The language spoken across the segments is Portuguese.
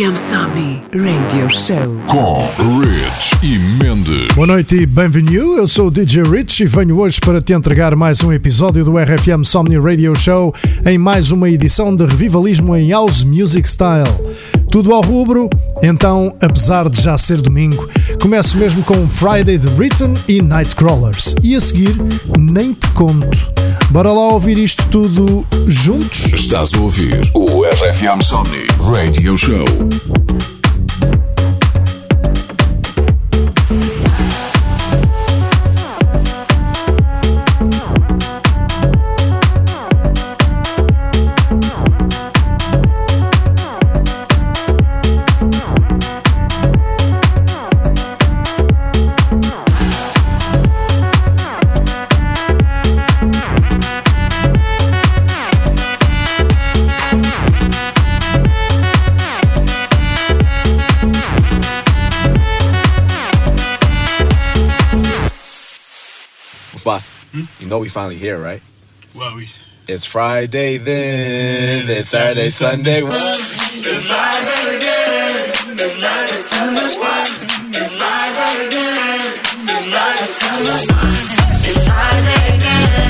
RFM Somni Radio Show com Rich e Mendes. Boa noite e bem-vindo. Eu sou o DJ Rich e venho hoje para te entregar mais um episódio do RFM Somni Radio Show em mais uma edição de revivalismo em House Music Style. Tudo ao rubro? Então, apesar de já ser domingo, começo mesmo com Friday the Written e Nightcrawlers. E a seguir, nem te conto. Bora lá ouvir isto tudo juntos? Estás a ouvir o RFM Sony Radio Show. boss. Hmm? You know we finally here, right? Well, we. It's Friday then. It's Saturday, Sunday. It's live again. It's Friday, Sunday. It's Friday again. It's Friday, Sunday. It's live again.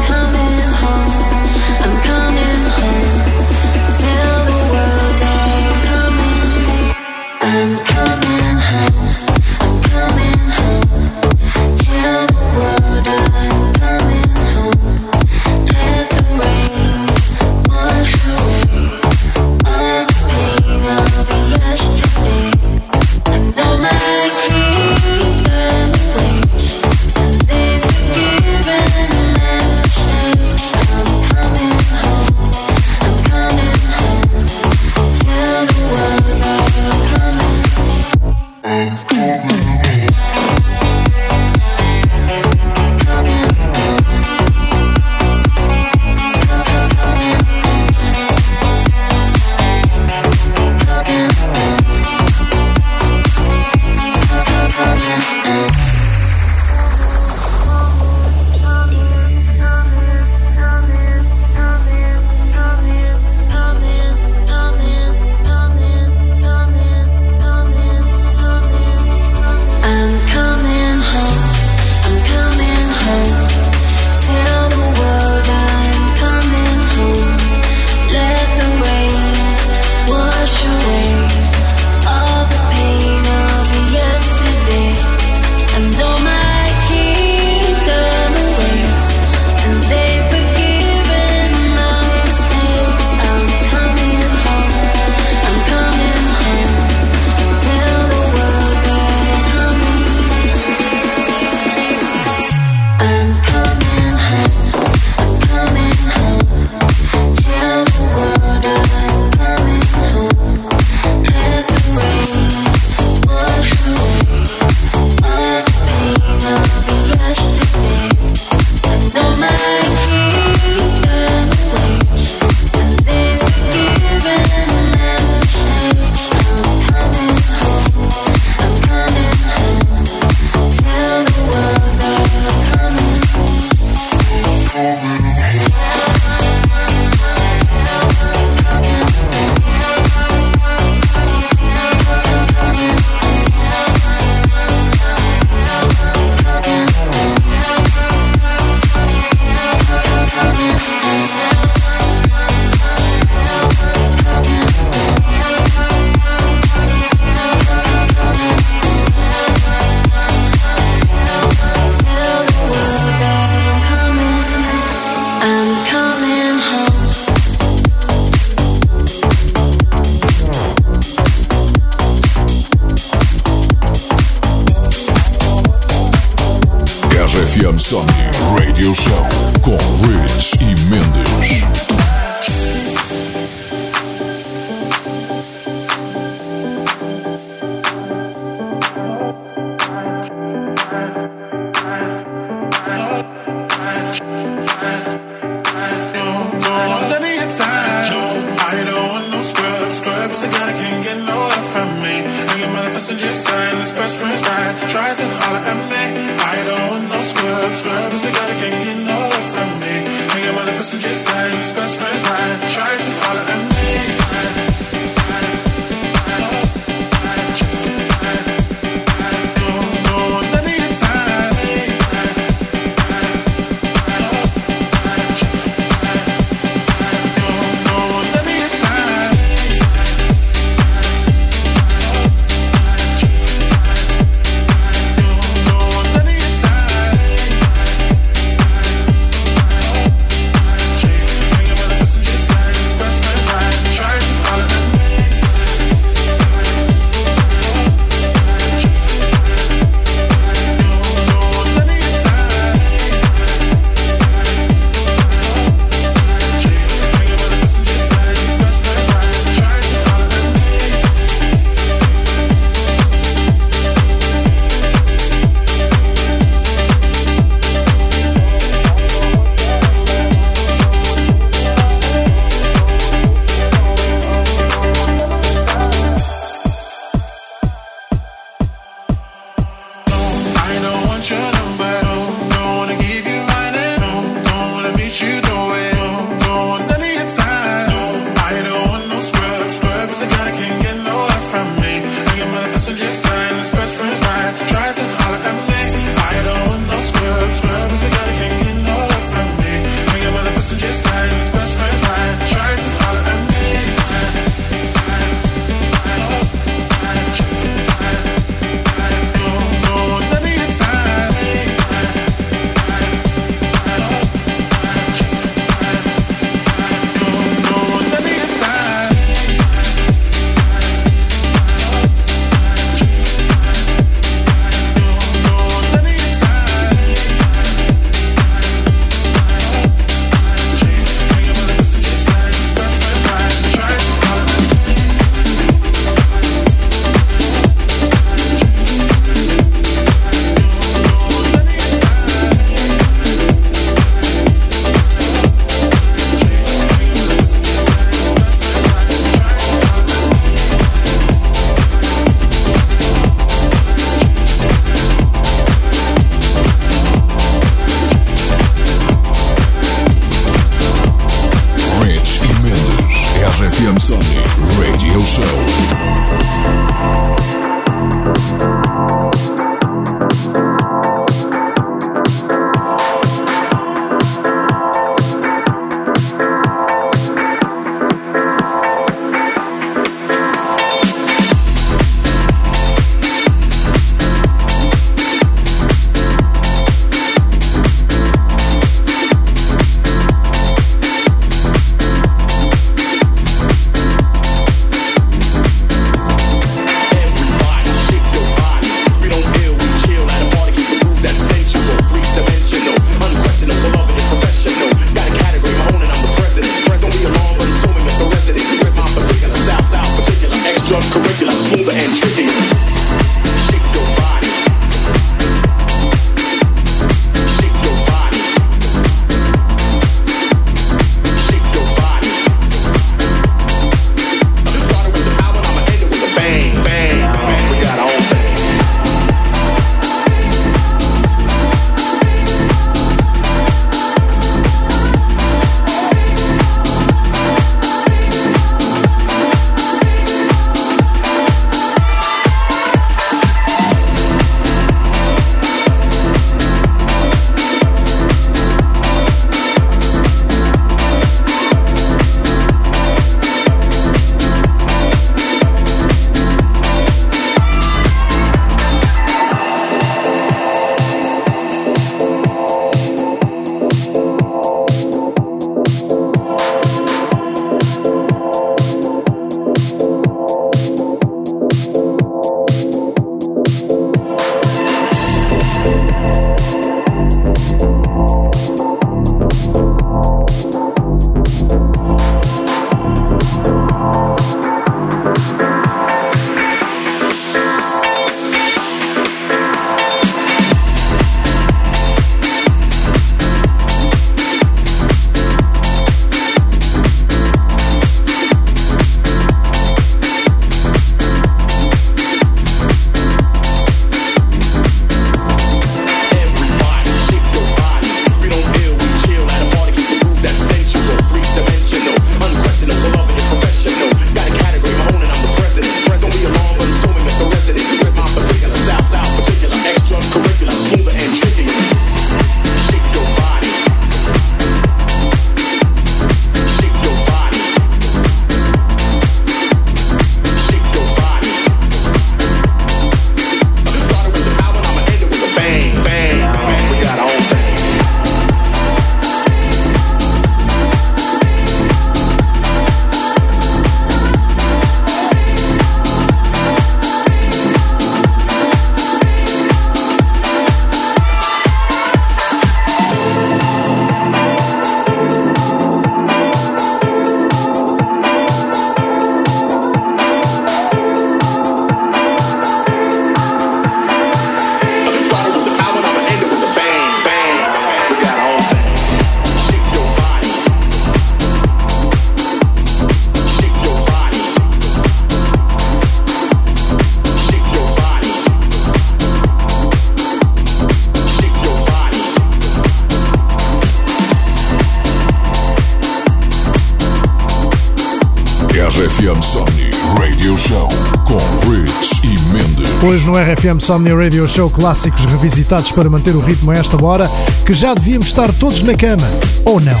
Hoje no RFM Somnia Radio Show clássicos revisitados para manter o ritmo a esta hora, que já devíamos estar todos na cama, ou não.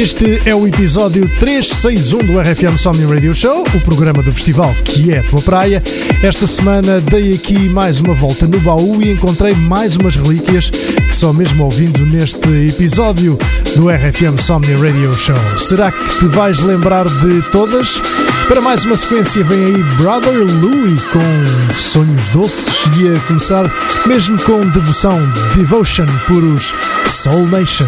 Este é o episódio 361 do RFM Somni Radio Show, o programa do festival que é a tua praia. Esta semana dei aqui mais uma volta no baú e encontrei mais umas relíquias que só mesmo ouvindo neste episódio do RFM Somni Radio Show. Será que te vais lembrar de todas? Para mais uma sequência vem aí Brother Louie com Sonhos Doces e a começar mesmo com devoção, Devotion por os Soul Nation.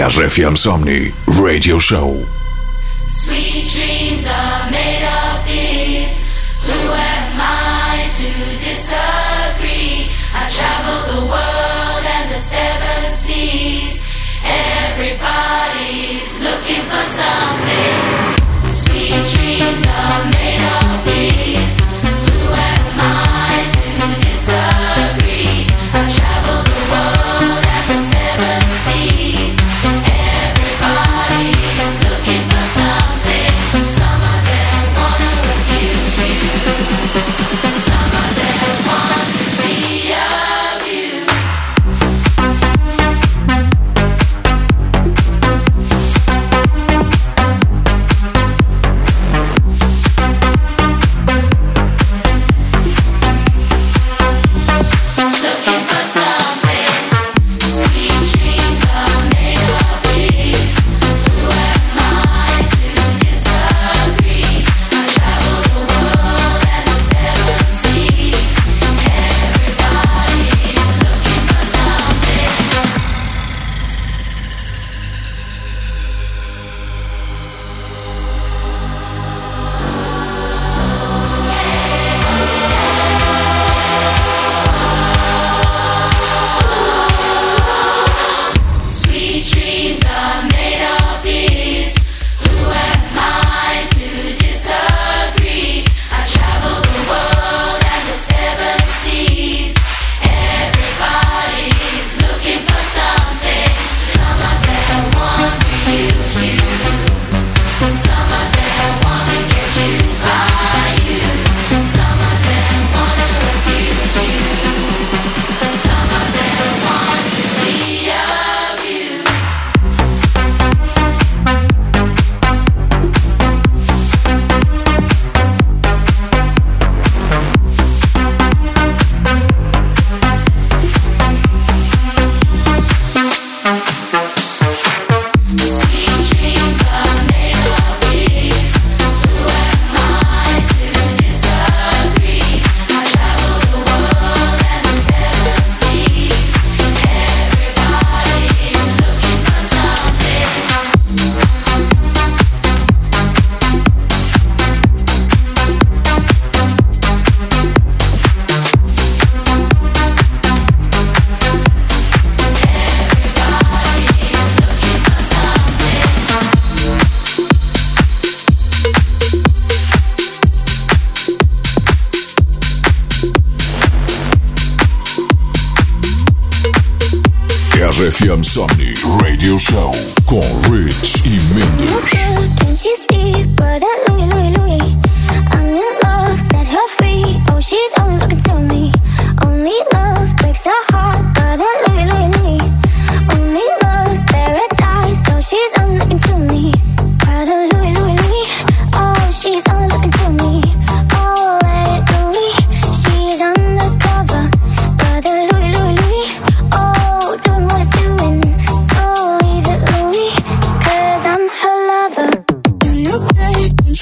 Andreas FM Somni Radio Show. Sweet dreams are made of these. Who am I to disagree? I travel the world and the seven seas. Everybody's looking for something. Sweet dreams are made.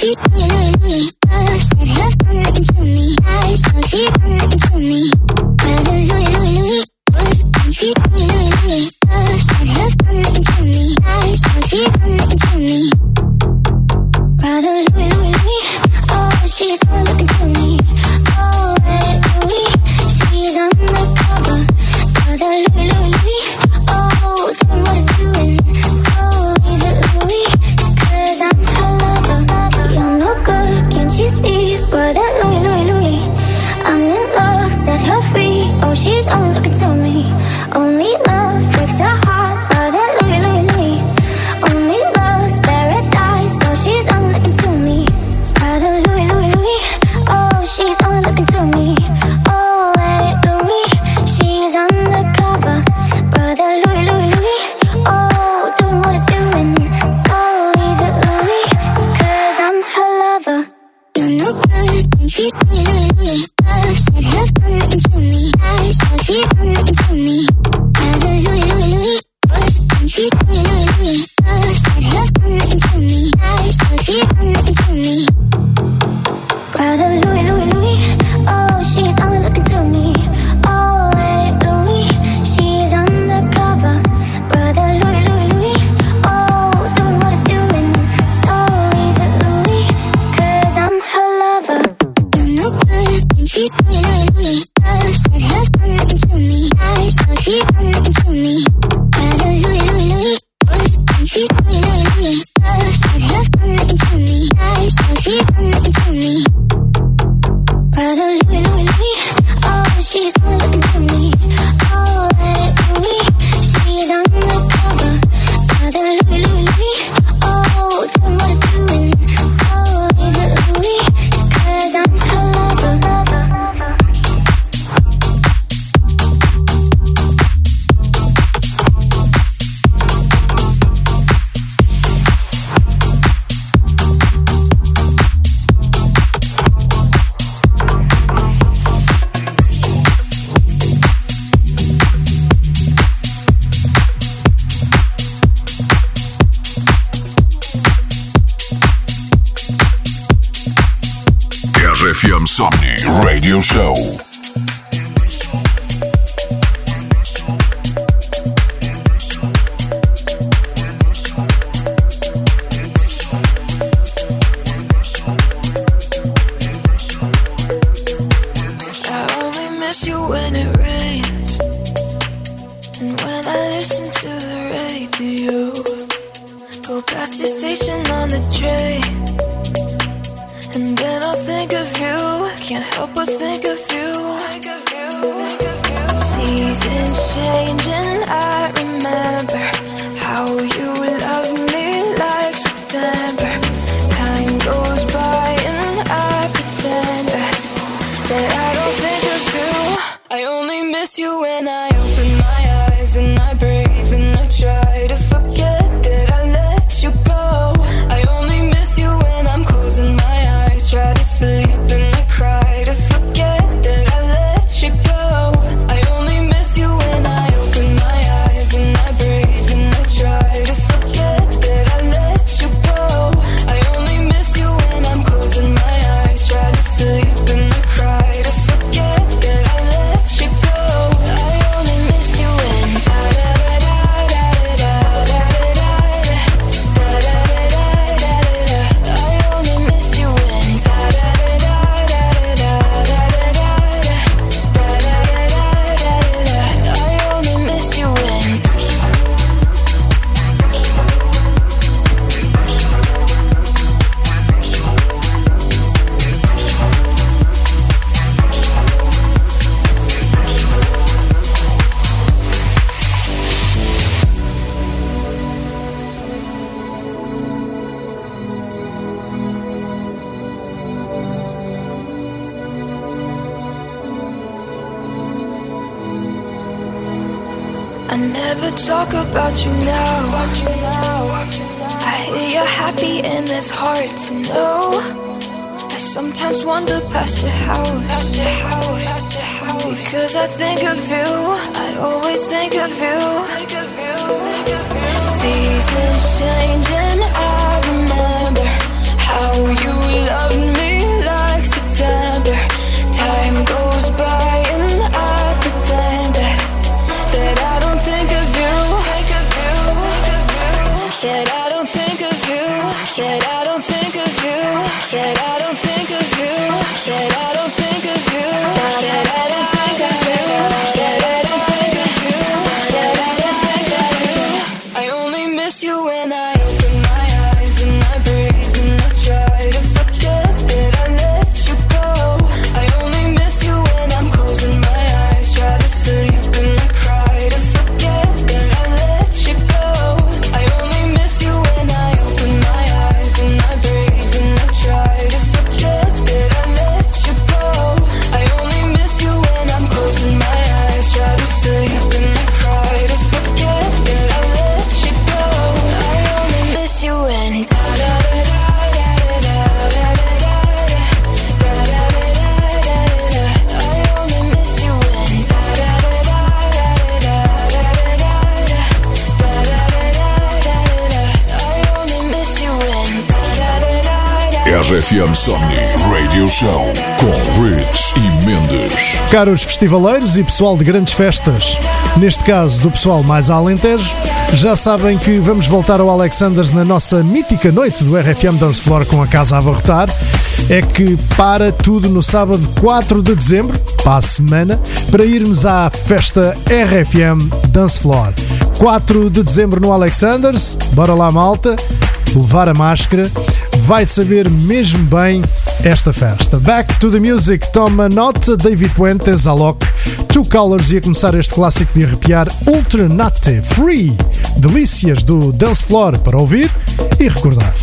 Yeah. Others will Insomni Radio Show. Insomni Radio Show com Ritz e Mendes. Caros festivaleiros e pessoal de grandes festas, neste caso do pessoal mais alentejo, já sabem que vamos voltar ao Alexanders na nossa mítica noite do RFM Dance Floor com a casa a abarrotar. É que para tudo no sábado 4 de dezembro, para a semana, para irmos à festa RFM Dance Floor. 4 de dezembro no Alexanders, bora lá malta, levar a máscara vai saber mesmo bem esta festa. Back to the Music, toma nota, David Puentes, Alok, Two Colors e a começar este clássico de arrepiar Ultranate Free, delícias do Dance Floor para ouvir e recordar.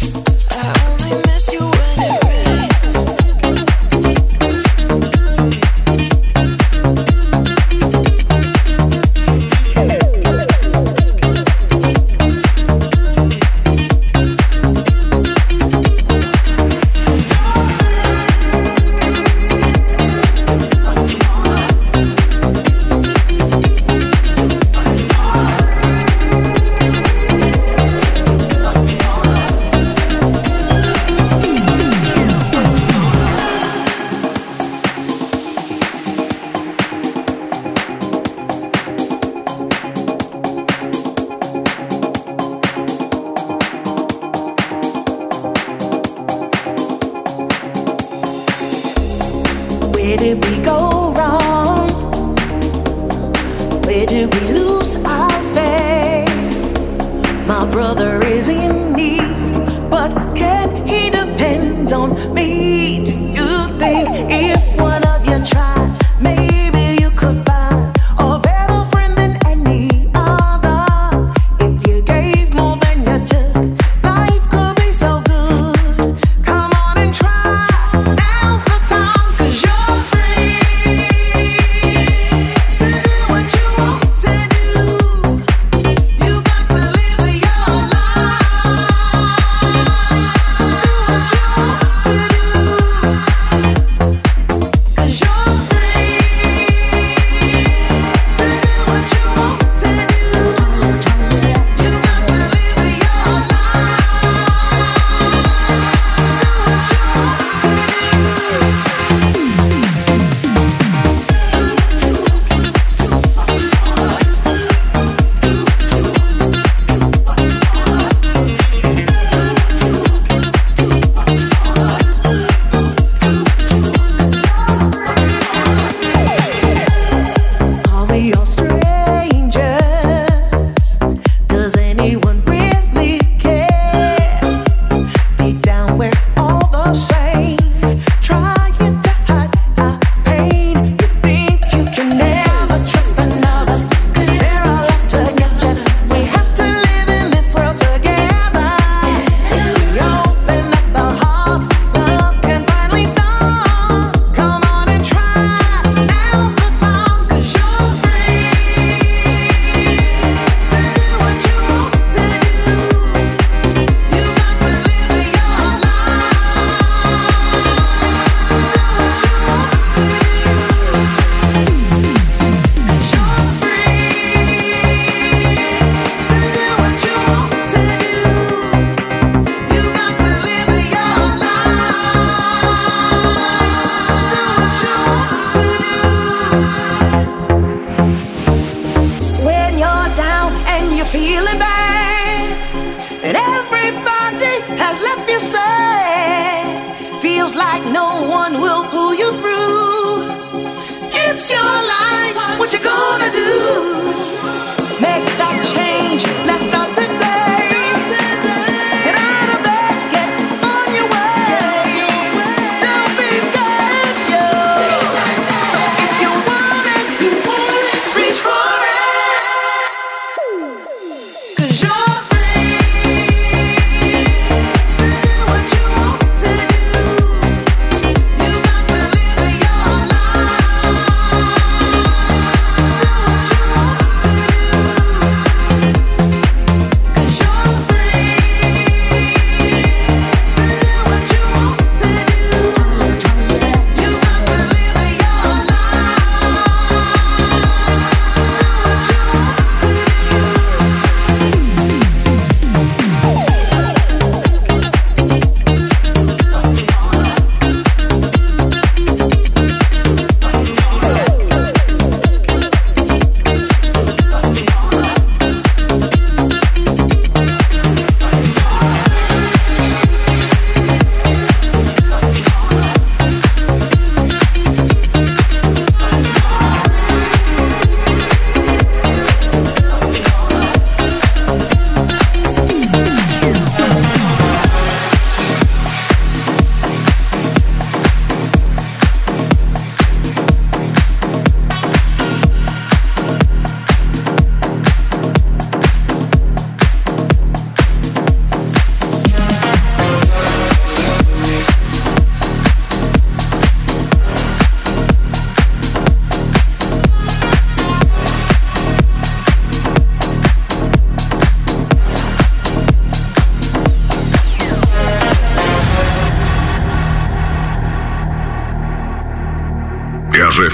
we all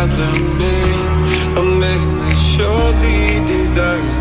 rather me A man that surely deserves.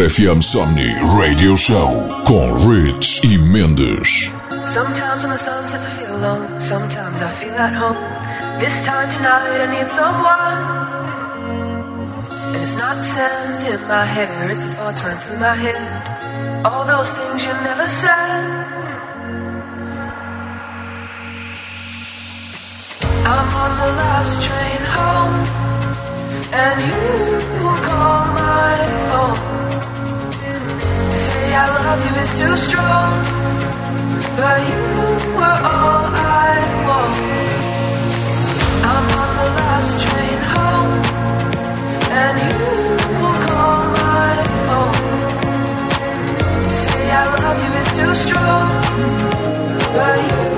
RFM Somni Radio Show com Rich e Mendes. Sometimes when the sun sets I feel alone, sometimes I feel at home. This time tonight I need someone. And it's not sand in my hair, it's thoughts running through my head. All those things you never said. I'm on the last train home and you call my phone. I love you is too strong, but you were all I want. I'm on the last train home, and you will call my phone. To say I love you is too strong, but you.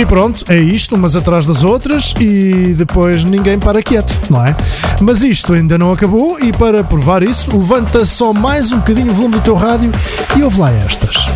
E pronto, é isto, umas atrás das outras e depois ninguém para quieto, não é? Mas isto ainda não acabou e para provar isso, levanta só mais um bocadinho o volume do teu rádio e ouve lá estas.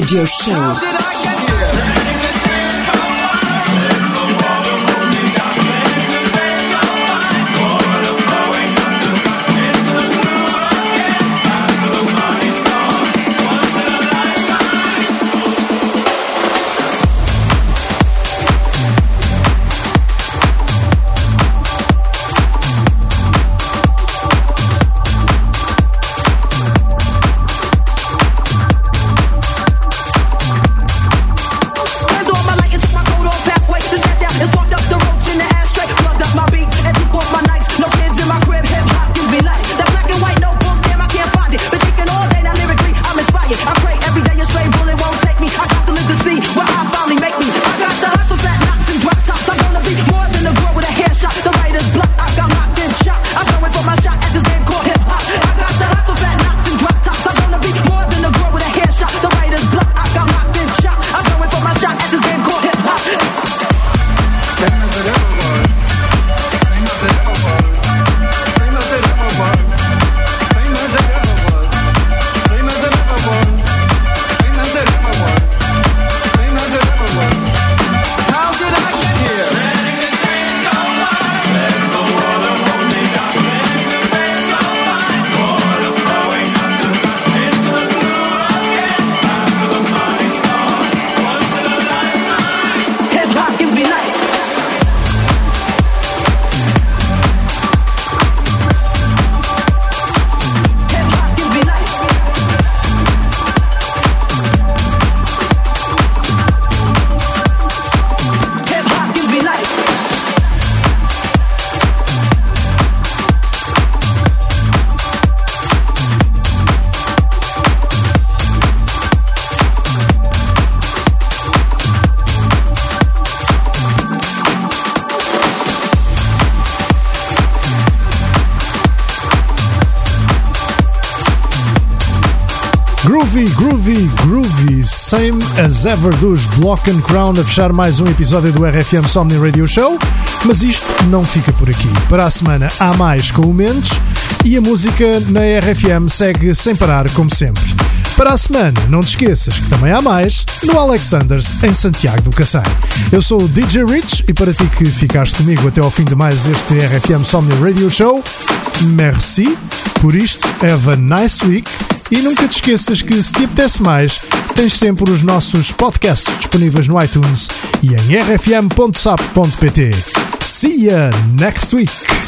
Radio Show. Same as Ever dos Block and Crown a fechar mais um episódio do RFM Somni Radio Show. Mas isto não fica por aqui. Para a semana há mais com o Mendes e a música na RFM segue sem parar, como sempre. Para a semana, não te esqueças que também há mais no Alexanders, em Santiago do Cacém. Eu sou o DJ Rich e para ti que ficaste comigo até ao fim de mais este RFM Somni Radio Show, merci. Por isto, have a nice week e nunca te esqueças que se te apetece mais, Tens sempre os nossos podcasts disponíveis no iTunes e em rfm.sap.pt. See you next week!